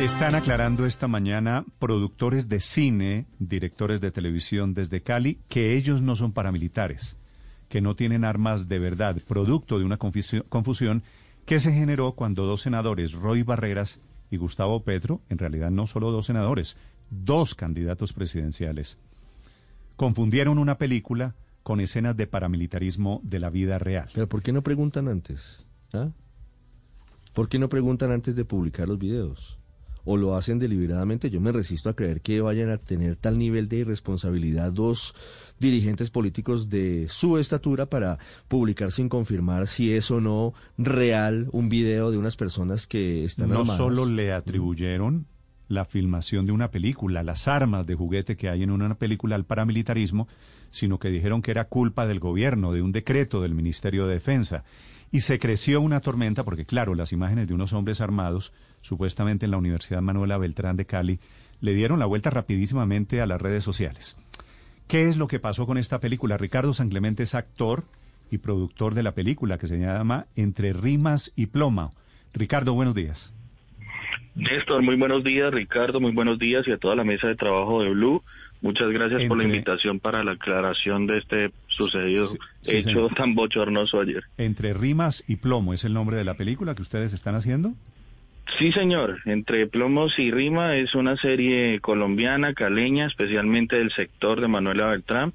Están aclarando esta mañana productores de cine, directores de televisión desde Cali, que ellos no son paramilitares, que no tienen armas de verdad, producto de una confusión que se generó cuando dos senadores, Roy Barreras y Gustavo Petro, en realidad no solo dos senadores, dos candidatos presidenciales, confundieron una película con escenas de paramilitarismo de la vida real. Pero ¿por qué no preguntan antes? ¿Ah? ¿Por qué no preguntan antes de publicar los videos? O lo hacen deliberadamente. Yo me resisto a creer que vayan a tener tal nivel de irresponsabilidad dos dirigentes políticos de su estatura para publicar sin confirmar si es o no real un video de unas personas que están no solo le atribuyeron la filmación de una película, las armas de juguete que hay en una película al paramilitarismo, sino que dijeron que era culpa del gobierno, de un decreto del Ministerio de Defensa. Y se creció una tormenta porque, claro, las imágenes de unos hombres armados, supuestamente en la Universidad Manuela Beltrán de Cali, le dieron la vuelta rapidísimamente a las redes sociales. ¿Qué es lo que pasó con esta película? Ricardo San Clemente es actor y productor de la película que se llama Entre Rimas y Ploma. Ricardo, buenos días. Néstor, muy buenos días. Ricardo, muy buenos días y a toda la mesa de trabajo de Blue. Muchas gracias por la invitación para la aclaración de este sucedido hecho tan bochornoso ayer. Entre rimas y plomo es el nombre de la película que ustedes están haciendo. Sí, señor. Entre plomos y rima es una serie colombiana, caleña, especialmente del sector de Manuela Beltrán,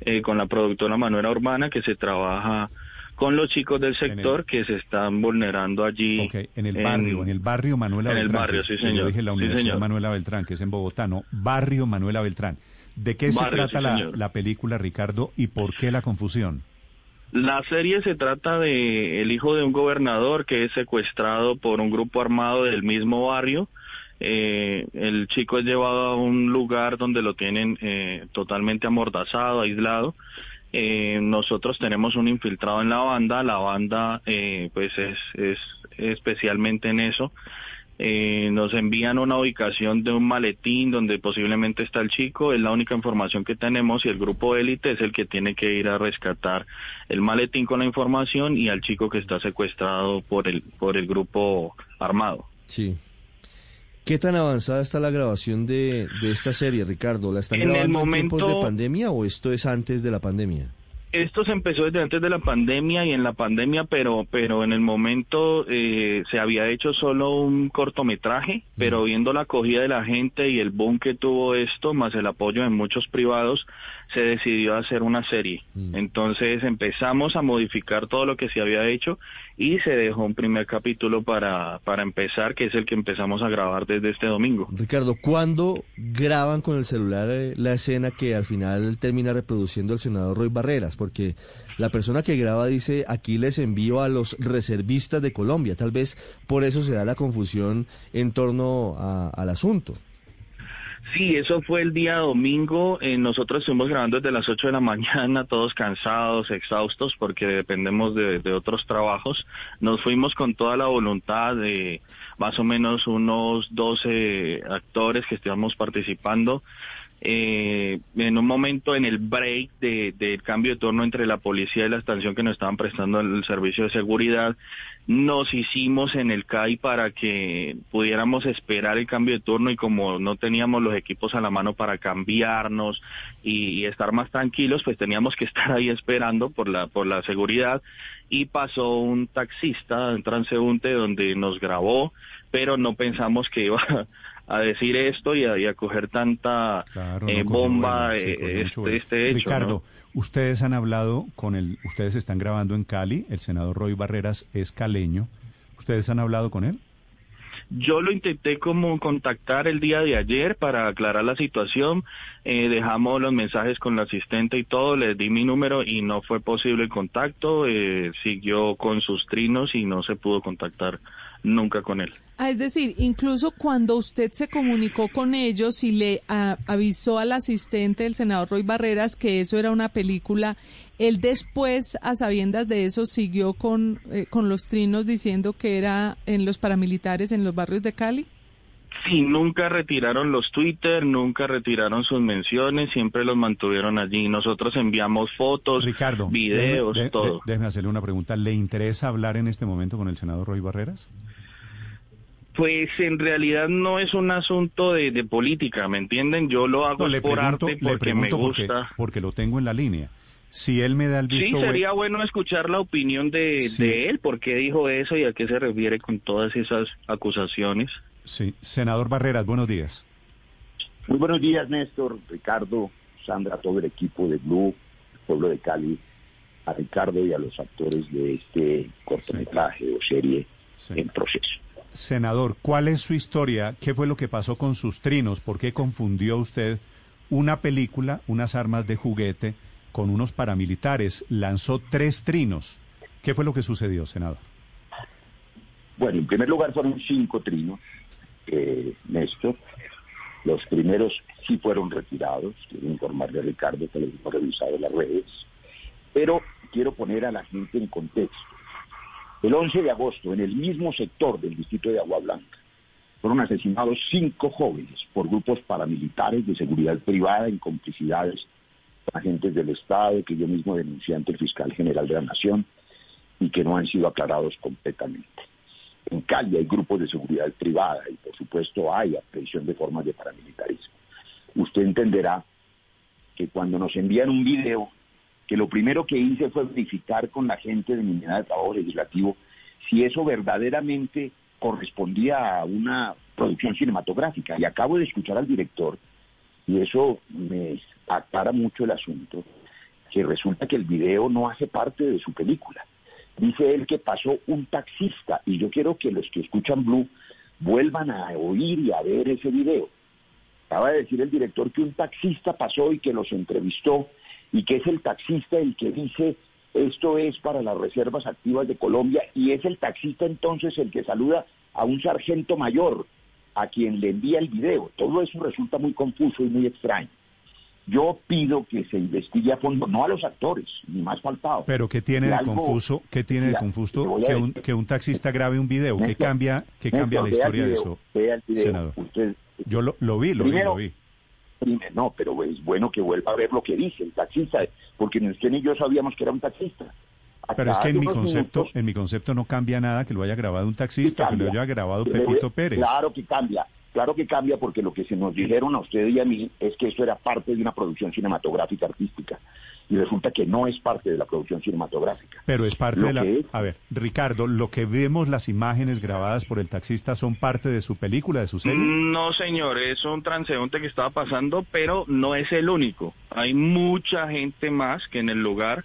eh, con la productora Manuela Urbana, que se trabaja con los chicos del sector que se están vulnerando allí. en el barrio, en, el barrio Manuela Beltrán. En el barrio, sí, señor. Yo dije la Universidad Manuela Beltrán, que es en Bogotá, no, barrio Manuela Beltrán. ¿De qué se trata la, la, película, Ricardo, y por qué la confusión? La serie se trata de el hijo de un gobernador que es secuestrado por un grupo armado del mismo barrio. Eh, el chico es llevado a un lugar donde lo tienen eh, totalmente amordazado, aislado eh, nosotros tenemos un infiltrado en la banda, la banda pues es, es especialmente en eso. Eh, nos envían una ubicación de un maletín donde posiblemente está el chico, es la única información que tenemos y el grupo élite es el que tiene que ir a rescatar el maletín con la información y al chico que está secuestrado por el, por el grupo armado. Sí. ¿Qué tan avanzada está la grabación de, de esta serie, Ricardo? ¿La están grabando en tiempos de pandemia o esto es antes de la pandemia? Esto se empezó desde antes de la pandemia y en la pandemia, pero pero en el momento eh, se había hecho solo un cortometraje, pero viendo la acogida de la gente y el boom que tuvo esto, más el apoyo de muchos privados, se decidió hacer una serie. Mm. Entonces empezamos a modificar todo lo que se había hecho y se dejó un primer capítulo para, para empezar, que es el que empezamos a grabar desde este domingo. Ricardo, ¿cuándo graban con el celular eh, la escena que al final termina reproduciendo el senador Roy Barreras? Porque la persona que graba dice, aquí les envío a los reservistas de Colombia. Tal vez por eso se da la confusión en torno al asunto. Sí, eso fue el día domingo. Eh, nosotros estuvimos grabando desde las 8 de la mañana, todos cansados, exhaustos, porque dependemos de, de, otros trabajos. Nos fuimos con toda la voluntad de más o menos unos 12 actores que estábamos participando. Eh, en un momento en el break del de, cambio de turno entre la policía y la estación que nos estaban prestando el, servicio de seguridad, nos hicimos en el CAI para que pudiéramos esperar el cambio de turno y como no teníamos los equipos a la mano para cambiarnos y, y, estar más tranquilos, pues teníamos que estar ahí esperando por la, por la seguridad. Y pasó un taxista, un transeúnte donde nos grabó, pero no pensamos que iba a decir esto y a, coger tanta eh, bomba eh, este, este, hecho. Ricardo, ustedes han hablado con el, ustedes están grabando en Cali, el senador Roy Barreras es caleño, ¿ustedes han hablado con él? Yo lo intenté como contactar el día de ayer para aclarar la situación, eh, dejamos los mensajes con la asistente y todo, les di mi número y no fue posible el contacto, eh, siguió con sus trinos y no se pudo contactar nunca con él. Ah, es decir, incluso cuando usted se comunicó con ellos y le ah, avisó al asistente del senador Roy Barreras que eso era una película, él después, a sabiendas de eso, siguió con, eh, con los trinos diciendo que era en los paramilitares en los barrios de Cali. Sí, nunca retiraron los Twitter, nunca retiraron sus menciones, siempre los mantuvieron allí. Nosotros enviamos fotos, Ricardo, videos, todo. déjeme hacerle una pregunta. ¿Le interesa hablar en este momento con el senador Roy Barreras? Pues en realidad no es un asunto de, de política, ¿me entienden? Yo lo hago No, le por pregunto, arte le porque me porque, gusta. porque lo tengo en la línea. Si él me da el Sí, visto sería bueno, bueno escuchar la opinión de, Sí. de él, por qué dijo eso y a qué se refiere con todas esas acusaciones. sí. Senador Barreras, buenos días. Muy buenos días, Néstor, Ricardo, Sandra, todo el equipo de Blue, el pueblo de Cali, a Ricardo y a los actores de este cortometraje o serie Sí. en proceso. Senador, ¿cuál es su historia? ¿Qué fue lo que pasó con sus trinos? ¿Por qué confundió usted una película, unas armas de juguete, con unos paramilitares? Lanzó tres trinos. ¿Qué fue lo que sucedió, senador? Bueno, en primer lugar fueron cinco trinos, eh, Néstor. Los primeros sí fueron retirados, quiero informarle a Ricardo que los hemos revisado en las redes, pero quiero poner a la gente en contexto. El 11 de agosto, en el mismo sector del distrito de Agua Blanca, fueron asesinados cinco jóvenes por grupos paramilitares de seguridad privada en complicidades agentes del Estado que yo mismo denuncié ante el fiscal general de la Nación y que no han sido aclarados completamente. En Cali hay grupos de seguridad privada y por supuesto hay aprehensión de formas de paramilitarismo. Usted entenderá que cuando nos envían un video, que lo primero que hice fue verificar con la gente de mi unidad de trabajo legislativo si eso verdaderamente correspondía a una producción cinematográfica. Y acabo de escuchar al director, y eso me aclara mucho el asunto, que resulta que el video no hace parte de su película. Dice él que pasó un taxista, y yo quiero que los que escuchan Blue vuelvan a oír y a ver ese video. Acaba de decir el director que un taxista pasó y que los entrevistó y que es el taxista el que dice esto es para las reservas activas de Colombia y es el taxista entonces el que saluda a un sargento mayor a quien le envía el video. Todo eso resulta muy confuso y muy extraño. Yo pido que se investigue a fondo, no a los actores, ni más faltado. Pero ¿qué tiene de algo- confuso? ¿Qué tiene de confuso que un, decir- que un taxista grabe un video? ¿Qué cambia, qué cambia la historia de eso? vea el video. senador? Usted- Yo lo, lo vi, lo vi, lo vi. Primero, no, pero es bueno que vuelva a ver lo que dice el taxista, porque ni usted ni yo sabíamos que era un taxista. Pero es que en mi concepto, minutos, en mi concepto no cambia nada que lo haya grabado un taxista, que lo cambia. haya grabado Pero, Pepito eh, Pérez. Claro que cambia, claro que cambia porque lo que se nos dijeron a usted y a mí es que eso era parte de una producción cinematográfica artística y resulta que no es parte de la producción cinematográfica. Pero es parte Lo de la... que es- A ver, Ricardo, lo que vemos, las imágenes grabadas por el taxista, ¿son parte de su película, de su serie? No, señor, es un transeúnte que estaba pasando, pero no es el único. Hay mucha gente más que en el lugar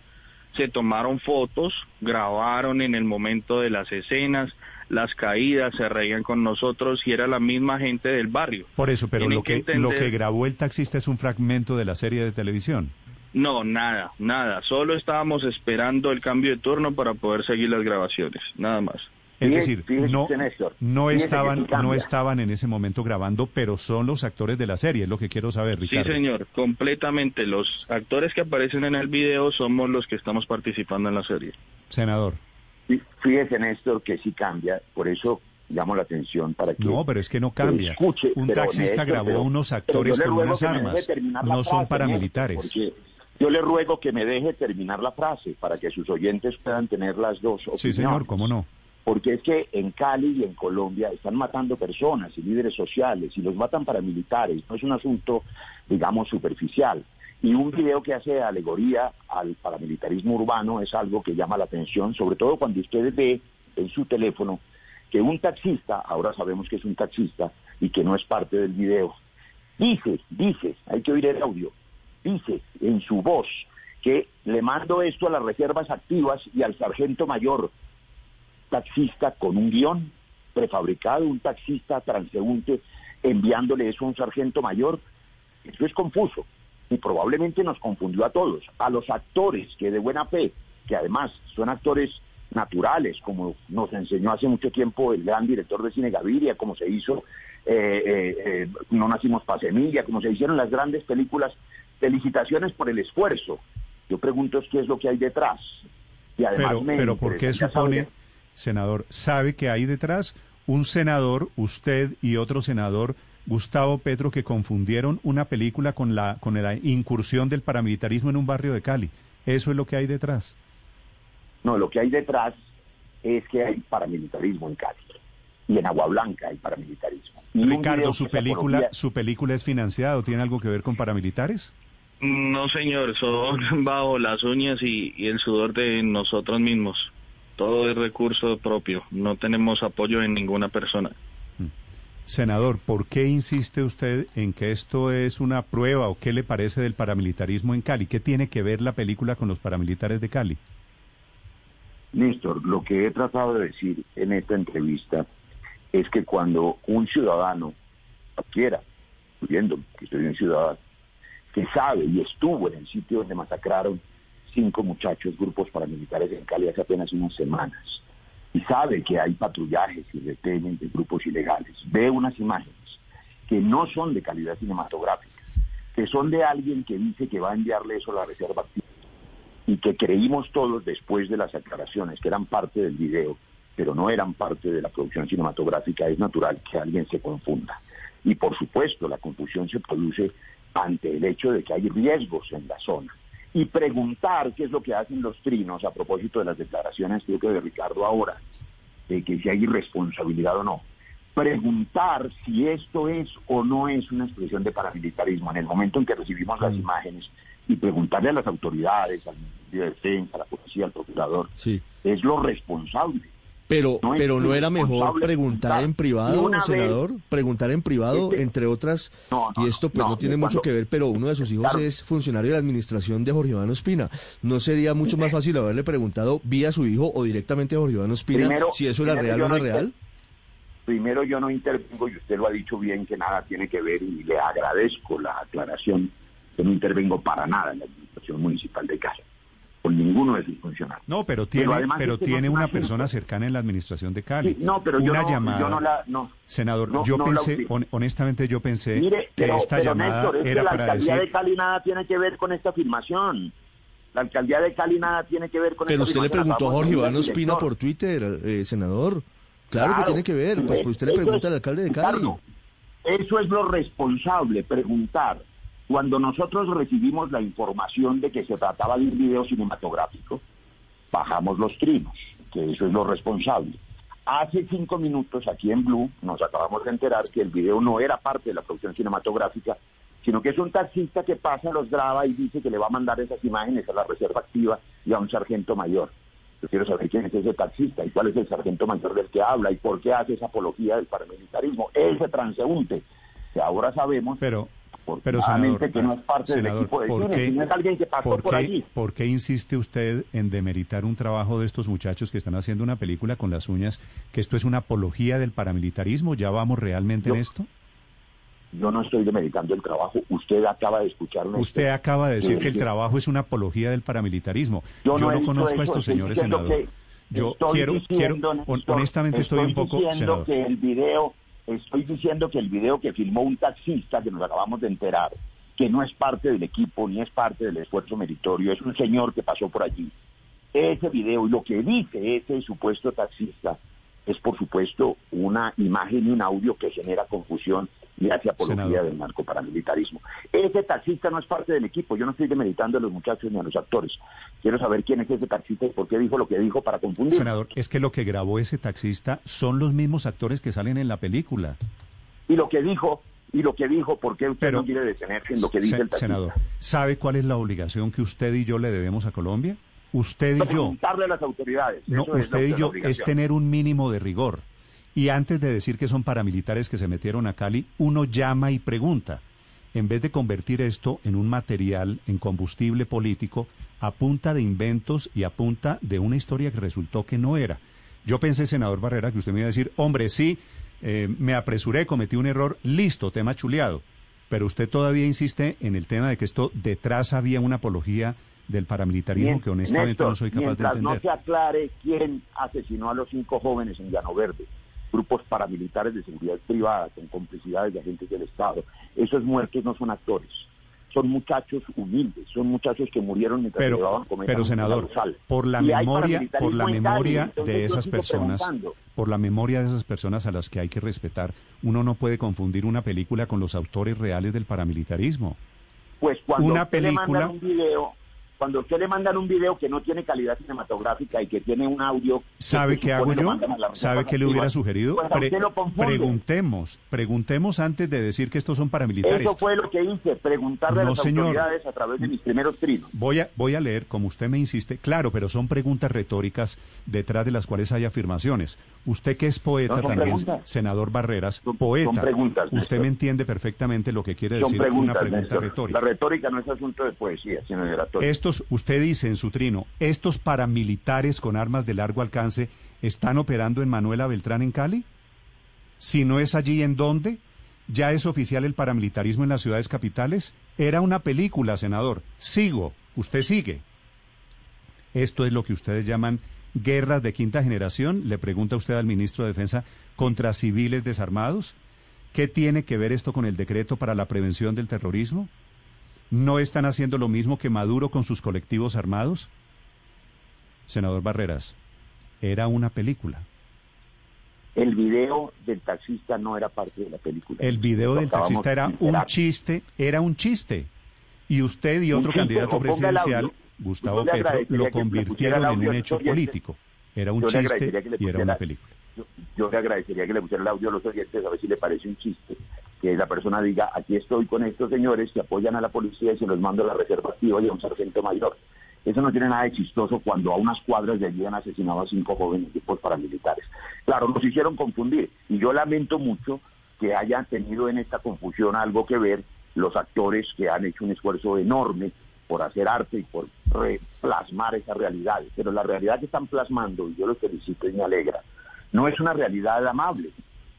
se tomaron fotos, grabaron en el momento de las escenas, las caídas, se reían con nosotros y era la misma gente del barrio. Por eso, pero Tienen lo que, que lo que grabó el taxista es un fragmento de la serie de televisión. No, nada, nada. Solo estábamos esperando el cambio de turno para poder seguir las grabaciones, nada más. Es decir, no, Néstor, no que estaban, no estaban en ese momento grabando, pero son los actores de la serie, es lo que quiero saber, Ricardo. Sí, señor, completamente. Los actores que aparecen en el video somos los que estamos participando en la serie. Senador. Fí- Fíjese, Néstor, que sí cambia, por eso llamo la atención para que... No, pero es que no cambia. escuche, un taxista Néstor, grabó pero- unos actores con unas armas. No son paramilitares. Yo le ruego que me deje terminar la frase para que sus oyentes puedan tener las dos opiniones. Sí, señor, cómo no. Porque es que en Cali y en Colombia están matando personas y líderes sociales y los matan paramilitares. No es un asunto, digamos, superficial. Y un video que hace alegoría al paramilitarismo urbano es algo que llama la atención, sobre todo cuando usted ve en su teléfono que un taxista, ahora sabemos que es un taxista y que no es parte del video, dice, dice, hay que oír el audio, dice en su voz que le mando esto a las reservas activas y al sargento mayor, taxista con un guion prefabricado, un taxista transeúnte enviándole eso a un sargento mayor. Eso es confuso y probablemente nos confundió a todos, a los actores que de buena fe, que además son actores naturales, como nos enseñó hace mucho tiempo el gran director de cine Gaviria, como se hizo eh, eh, eh, No Nacimos para Semilla, como se hicieron las grandes películas. Felicitaciones por el esfuerzo. Yo pregunto es qué es lo que hay detrás. Y además Pero, me pero ¿por qué supone, saber- senador, sabe que hay detrás un senador, usted y otro senador, Gustavo Petro, que confundieron una película con la, con la incursión del paramilitarismo en un barrio de Cali? Eso es lo que hay detrás. No, lo que hay detrás es que hay paramilitarismo en Cali. y en Agua Blanca hay paramilitarismo. Y Ricardo, ¿su película, apología- ¿su película es financiada o tiene algo que ver con paramilitares? No, señor, son bajo las uñas y, y el sudor de nosotros mismos. Todo es recurso propio. No tenemos apoyo de ninguna persona. Senador, ¿por qué insiste usted en que esto es una prueba o qué le parece del paramilitarismo en Cali? ¿Qué tiene que ver la película con los paramilitares de Cali? Néstor, lo que he tratado de decir en esta entrevista es que cuando un ciudadano, cualquiera, incluyendo que soy un ciudadano, que sabe y estuvo en el sitio donde masacraron cinco muchachos, grupos paramilitares en Cali hace apenas unas semanas, y sabe que hay patrullajes y retenes de grupos ilegales, ve unas imágenes que no son de calidad cinematográfica, que son de alguien que dice que va a enviarle eso a la reserva y que creímos todos después de las aclaraciones que eran parte del video, pero no eran parte de la producción cinematográfica, es natural que alguien se confunda. Y por supuesto, la confusión se produce ante el hecho de que hay riesgos en la zona. Y preguntar qué es lo que hacen los trinos a propósito de las declaraciones, creo que de Ricardo ahora, de que si hay irresponsabilidad o no. Preguntar si esto es o no es una expresión de paramilitarismo en el momento en que recibimos las imágenes y preguntarle a las autoridades, al Ministerio de Defensa, a la policía, al procurador, Sí. es lo responsable. Pero, No pero no era mejor preguntar en privado, vez- senador, preguntar en privado, Este- entre otras, No, no, y esto pues no, tiene mucho cuando- que ver, pero uno de sus hijos Claro. es funcionario de la administración de Jorge Iván Ospina. ¿No sería mucho más fácil haberle preguntado vía su hijo o directamente a Jorge Iván Ospina Primero- si eso era real yo o no real? Primero, yo no intervengo, y usted lo ha dicho bien, que nada tiene que ver, y le agradezco la aclaración, que no intervengo para nada en la administración municipal de Cali, con ninguno de sus funcionarios. No, pero tiene, Pero además tiene una asunto. persona cercana en la administración de Cali. Sí, no, pero una yo no, llamada. yo no la... No. Senador, no- yo la pensé, honestamente yo pensé Mire, que pero, esta pero, llamada Néstor, es que era la para alcaldía decir... de Cali nada tiene que ver con esta afirmación. La alcaldía de Cali nada tiene que ver con Pero esta usted le preguntó a Jorge Iván Ospina por Twitter, eh, senador. Claro, que tiene que ver, pues, pues usted le pregunta es- al alcalde de Cali. Eso es lo responsable, preguntar. Cuando nosotros recibimos la información de que se trataba de un video cinematográfico, bajamos los trinos, que eso es lo responsable. Hace cinco minutos aquí en Blue nos acabamos de enterar que el video no era parte de la producción cinematográfica, sino que es un taxista que pasa, los graba y dice que le va a mandar esas imágenes a la reserva activa y a un sargento mayor. Yo quiero saber quién es ese taxista y cuál es el sargento mayor del que habla y por qué hace esa apología del paramilitarismo. Ese transeúnte, que ahora sabemos Pero, pero afortunadamente, senador, que no es parte del senador, equipo de ¿por cine, qué- sino es alguien que pasó por por qué- allí. ¿Por qué insiste usted en demeritar un trabajo de estos muchachos que están haciendo una película con las uñas, que esto es una apología del paramilitarismo? ¿Ya vamos realmente en Yo- esto? Yo no estoy demeritando el trabajo. Usted acaba de escuchar una Usted acaba de decir que el trabajo es una apología del paramilitarismo. Yo Yo, no no conozco a eso, estos estoy señores senador. que- Yo estoy quiero, quiero, diciendo, Néstor, honestamente estoy un poco, diciendo senador. que el video, estoy diciendo que el video que filmó un taxista que nos acabamos de enterar, que no es parte del equipo ni es parte del esfuerzo meritorio, es un señor que pasó por allí. Ese video y lo que dice ese supuesto taxista es por supuesto una imagen y un audio que genera confusión y hace apología Senador. del narcoparamilitarismo. Ese taxista no es parte del equipo, yo no estoy demeritando a los muchachos ni a los actores. Quiero saber quién es ese taxista y por qué dijo lo que dijo para confundir. Senador, es que lo que grabó ese taxista son los mismos actores que salen en la película. Y lo que dijo, y lo que dijo, ¿por qué usted Pero- no quiere detenerse en lo que dice Se- el taxista? senador, ¿sabe cuál es la obligación que usted y yo le debemos a Colombia? Usted y yo. Preguntarle a las autoridades. No, es usted y yo es tener un mínimo de rigor. Y antes de decir que son paramilitares que se metieron a Cali, uno llama y pregunta. En vez de convertir esto en un material, en combustible político, a punta de inventos y a punta de una historia que resultó que no era. Yo pensé, senador Barrera, que usted me iba a decir, hombre, sí, eh, me apresuré, cometí un error, listo, tema chuleado. Pero usted todavía insiste en el tema de que esto detrás había una apología del paramilitarismo Mien- que honestamente Néstor, no soy capaz de entender. no se aclare quién asesinó a los cinco jóvenes en Llano Verde, grupos paramilitares de seguridad privada con complicidades de agentes del Estado, esos muertos no son actores, son muchachos humildes, son muchachos que murieron mientras Pero- llevaban pero, senador, por la memoria, por la memoria de esas personas, por la memoria de esas personas a las que hay que respetar, uno no puede confundir una película con los autores reales del paramilitarismo. Pues cuando Una le película- un video, cuando usted le mandan un video que no tiene calidad cinematográfica y que tiene un audio... ¿Sabe qué hago yo? ¿Sabe qué le hubiera sugerido? Pues preguntemos, preguntemos antes de decir que estos son paramilitares. Eso fue lo que hice, preguntarle a las autoridades a través de mis primeros trinos. Voy a, voy a leer, como usted me insiste, claro, pero son preguntas retóricas detrás de las cuales hay afirmaciones. Usted que es poeta también, senador Barreras, poeta, usted me entiende perfectamente lo que quiere decir una pregunta retórica. La retórica no es asunto de poesía, sino de retórica. Usted dice en su trino, estos paramilitares con armas de largo alcance están operando en Manuela Beltrán en Cali? Si no es allí, ¿en dónde? ¿Ya es oficial el paramilitarismo en las ciudades capitales? Era una película, senador. Sigo. Usted sigue. Esto es lo que ustedes llaman guerras de quinta generación, le pregunta usted al ministro de Defensa, contra civiles desarmados. ¿Qué tiene que ver esto con el decreto para la prevención del terrorismo? ¿No están haciendo lo mismo que Maduro con sus colectivos armados? Senador Barreras, era una película. El video del taxista no era parte de la película. El video del taxista era un chiste, era un chiste. Y usted y otro candidato presidencial, Gustavo Petro, lo convirtieron en un hecho político. Era un chiste y era una película. Yo, le agradecería que le pusiera el audio a los oyentes a ver si le parece un chiste que la persona diga, aquí estoy con estos señores que apoyan a la policía y se los mando a la reserva activa y a un sargento mayor. Eso no tiene nada de chistoso cuando a unas cuadras de allí han asesinado a cinco jóvenes tipos paramilitares. Claro, nos hicieron confundir y yo lamento mucho que hayan tenido en esta confusión algo que ver los actores que han hecho un esfuerzo enorme por hacer arte y por plasmar esa realidad. Pero la realidad que están plasmando, y yo los felicito y me alegra, no es una realidad amable,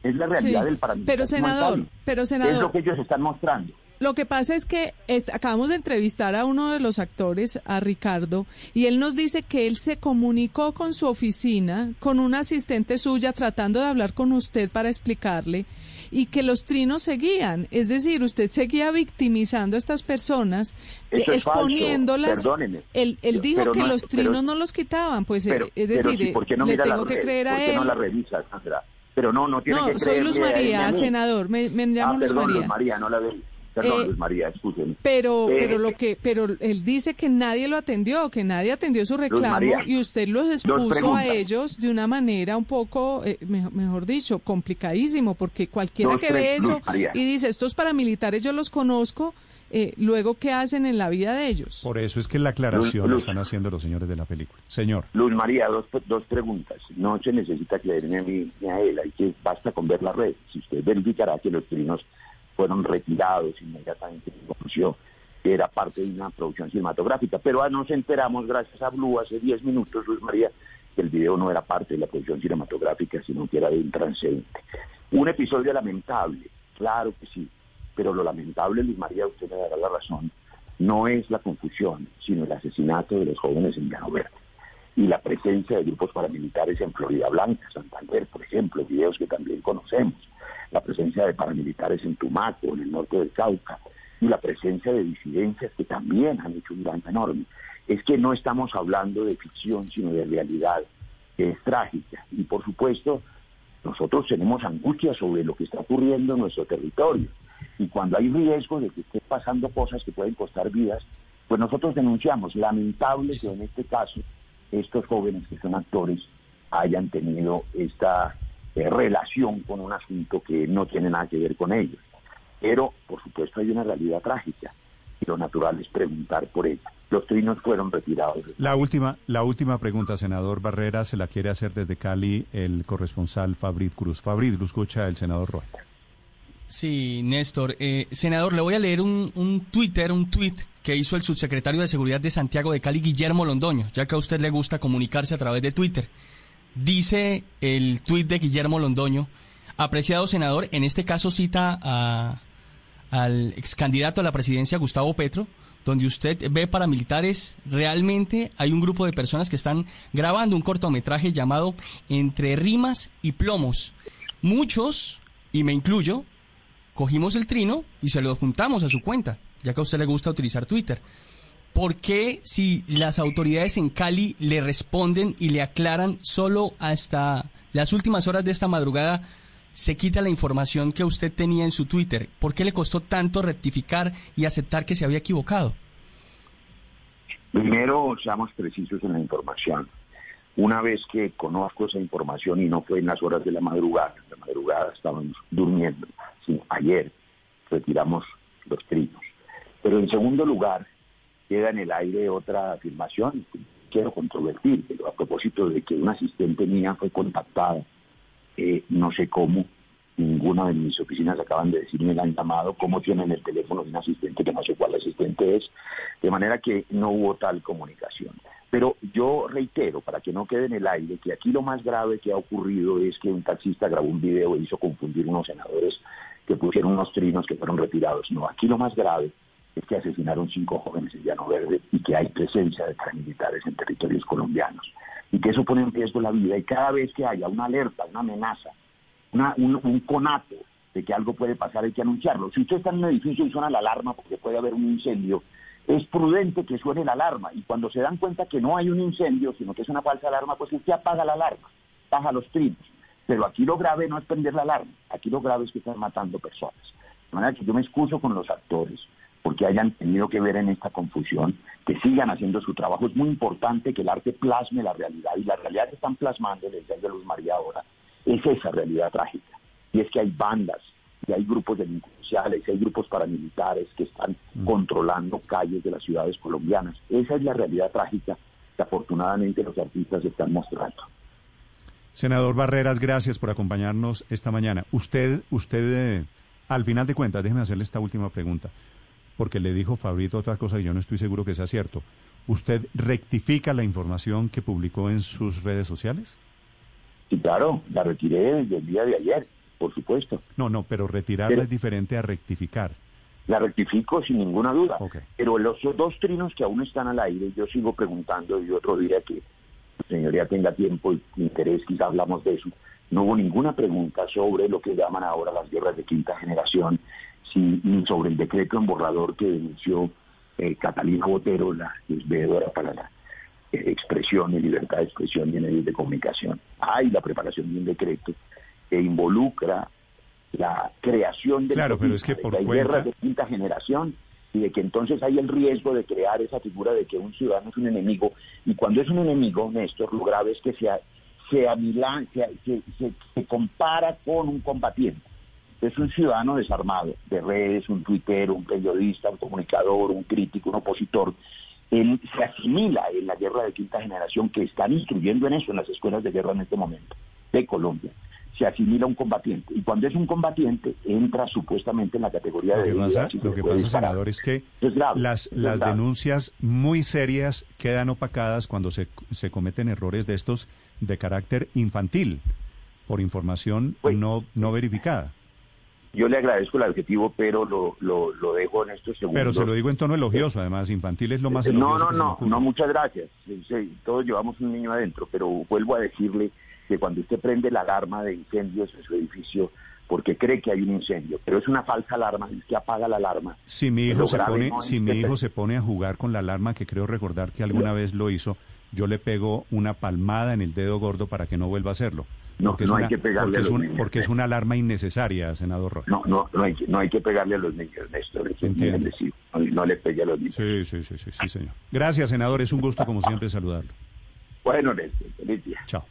es la realidad del paramilitarismo. Pero senador, pero senador. Es lo que ellos están mostrando. Lo que pasa es que acabamos de entrevistar a uno de los actores, a Ricardo, y él nos dice que él se comunicó con su oficina, con una asistente suya, tratando de hablar con usted para explicarle, y que los trinos seguían. Es decir, usted seguía victimizando a estas personas, exponiéndolas. Él, él dijo que los trinos no los quitaban, pues eh, es decir, le tengo que creer a él. no la revisa, pero no, no tiene que soy Luz María, senador, me, me llamo ah, Luz perdón, María. Luz María, no la veo. Perdón, eh, Luz María, escúcheme. Pero, Eh, pero lo que, pero él dice que nadie lo atendió, que nadie atendió su reclamo María, y usted los expuso a ellos de una manera un poco, eh, me- mejor dicho, complicadísimo, porque cualquiera Dos, que ve eso María. y dice estos paramilitares yo los conozco, eh, luego qué hacen en la vida de ellos. Por eso es que la aclaración Luz- la están haciendo los señores de la película. Señor, Luz María, dos, dos preguntas. No se necesita creerme a mí ni a él, hay que basta con ver la red. Si usted verificará que los trinos fueron retirados inmediatamente, conclusió que era parte de una producción cinematográfica. Pero ah, nos enteramos, gracias a Blue, hace 10 minutos, Luz María, que el video no era parte de la producción cinematográfica, sino que era de un transeúnte. Un episodio lamentable, claro que sí, pero lo lamentable, Luz María, usted me dará la razón, no es la confusión, sino el asesinato de los jóvenes en Llano Verde y la presencia de grupos paramilitares en Florida Blanca, Santander, por ejemplo, videos que también conocemos, la presencia de paramilitares en Tumaco, en el norte del Cauca, y la presencia de disidencias que también han hecho un daño enorme. Es que no estamos hablando de ficción, sino de realidad, que es trágica. Y por supuesto, nosotros tenemos angustia sobre lo que está ocurriendo en nuestro territorio. Y cuando hay riesgo de que estén pasando cosas que pueden costar vidas, pues nosotros denunciamos. Lamentable que en este caso estos jóvenes que son actores hayan tenido esta eh, relación con un asunto que no tiene nada que ver con ellos. Pero, por supuesto, hay una realidad trágica y lo natural es preguntar por ella. Los trinos fueron retirados. la última, la última pregunta, senador Barrera, se la quiere hacer desde Cali el corresponsal Fabrid Cruz. Fabrid, lo escucha el senador Roy. Sí, Néstor. Eh, senador, le voy a leer un, un Twitter, un tweet que hizo el subsecretario de Seguridad de Santiago de Cali, Guillermo Londoño, ya que a usted le gusta comunicarse a través de Twitter. Dice el tuit de Guillermo Londoño, apreciado senador, en este caso cita a, al ex candidato a la presidencia, Gustavo Petro, donde usted ve paramilitares, realmente hay un grupo de personas que están grabando un cortometraje llamado Entre rimas y plomos. Muchos, y me incluyo, cogimos el trino y se lo juntamos a su cuenta, ya que a usted le gusta utilizar Twitter. ¿Por qué si las autoridades en Cali le responden y le aclaran solo hasta las últimas horas de esta madrugada se quita la información que usted tenía en su Twitter? ¿Por qué le costó tanto rectificar y aceptar que se había equivocado? Primero, seamos precisos en la información. Una vez que conozco esa información y no fue en las horas de la madrugada, en la madrugada estábamos durmiendo, sí, ayer retiramos los trinos. Pero en segundo lugar, queda en el aire otra afirmación quiero controvertir, pero a propósito de que una asistente mía fue contactada, eh, no sé cómo, ninguna de mis oficinas acaban de decirme la han llamado, cómo tienen el teléfono de un asistente que no sé cuál asistente es, de manera que no hubo tal comunicación. Pero yo reitero, para que no quede en el aire, que aquí lo más grave que ha ocurrido es que un taxista grabó un video e hizo confundir unos senadores que pusieron unos trinos que fueron retirados. No, aquí lo más grave es que asesinaron cinco jóvenes en Llano Verde y que hay presencia de paramilitares en territorios colombianos. Y que eso pone en riesgo la vida. Y cada vez que haya una alerta, una amenaza, un, conato de que algo puede pasar, hay que anunciarlo. Si usted está en un edificio y suena la alarma porque puede haber un incendio, es prudente que suene la alarma. Y cuando se dan cuenta que no hay un incendio, sino que es una falsa alarma, pues usted apaga la alarma, baja los trinos. Pero aquí lo grave no es prender la alarma, aquí lo grave es que están matando personas. De manera que yo me excuso con los actores porque hayan tenido que ver en esta confusión, que sigan haciendo su trabajo. Es muy importante que el arte plasme la realidad y la realidad que están plasmando, el de Luz María ahora, es esa realidad trágica. Y es que hay bandas, y hay grupos delincuenciales, y hay grupos paramilitares que están mm. controlando calles de las ciudades colombianas. Esa es la realidad trágica que afortunadamente los artistas están mostrando. Senador Barreras, gracias por acompañarnos esta mañana. Usted, usted, eh, al final de cuentas, déjeme hacerle esta última pregunta porque le dijo Fabrito otra cosa y yo no estoy seguro que sea cierto. ¿Usted rectifica la información que publicó en sus redes sociales? Sí, claro, la retiré desde el día de ayer, por supuesto. No, no, pero retirarla es diferente a rectificar. La rectifico sin ninguna duda. Pero los dos trinos que aún están al aire, yo sigo preguntando y otro día que señoría tenga tiempo y interés, quizá hablamos de eso. No hubo ninguna pregunta sobre lo que llaman ahora las guerras de quinta generación, ni sobre el decreto en borrador que denunció eh, Catalina Botero, la veedora para la eh, expresión y libertad de expresión y medios de comunicación. Hay la preparación de un decreto que involucra la creación de, claro, pero es que por guerras de quinta generación y de que entonces hay el riesgo de crear esa figura de que un ciudadano es un enemigo y cuando es un enemigo, Néstor, lo grave es que se, se, se, se compara con un combatiente es un ciudadano desarmado, de redes, un tuitero, un periodista, un comunicador, un crítico, un opositor. Él se asimila en la guerra de quinta generación que están instruyendo en eso en las escuelas de guerra en este momento de Colombia. Se asimila un combatiente y cuando es un combatiente entra supuestamente en la categoría lo de... Que pasa, lo que pasa, senador, es que las, las denuncias muy serias quedan opacadas cuando se, se cometen errores de estos de carácter infantil por información pues, no, no verificada. Yo le agradezco el adjetivo, pero lo, lo, dejo en estos segundos. Pero se lo digo en tono elogioso, además, infantil es lo más elogioso. No, no, no, no, muchas gracias. todos llevamos un niño adentro, pero vuelvo a decirle que cuando usted prende la alarma de incendios en su edificio, porque cree que hay un incendio, pero es una falsa alarma, es que apaga la alarma. Si mi hijo, se pone, si mi hijo se pone a jugar con la alarma, que creo recordar que alguna vez lo hizo, yo le pego una palmada en el dedo gordo para que no vuelva a hacerlo. No, porque no hay que pegarle a los niños. Porque es una alarma innecesaria, senador Rojas. No, no, no hay, no hay que pegarle a los niños, Néstor. No, no, le pegue a los niños. Sí, sí, sí, sí, sí, señor. Gracias, senador. Es un gusto, como siempre, saludarlo. Bueno, Néstor. Feliz día. Chao.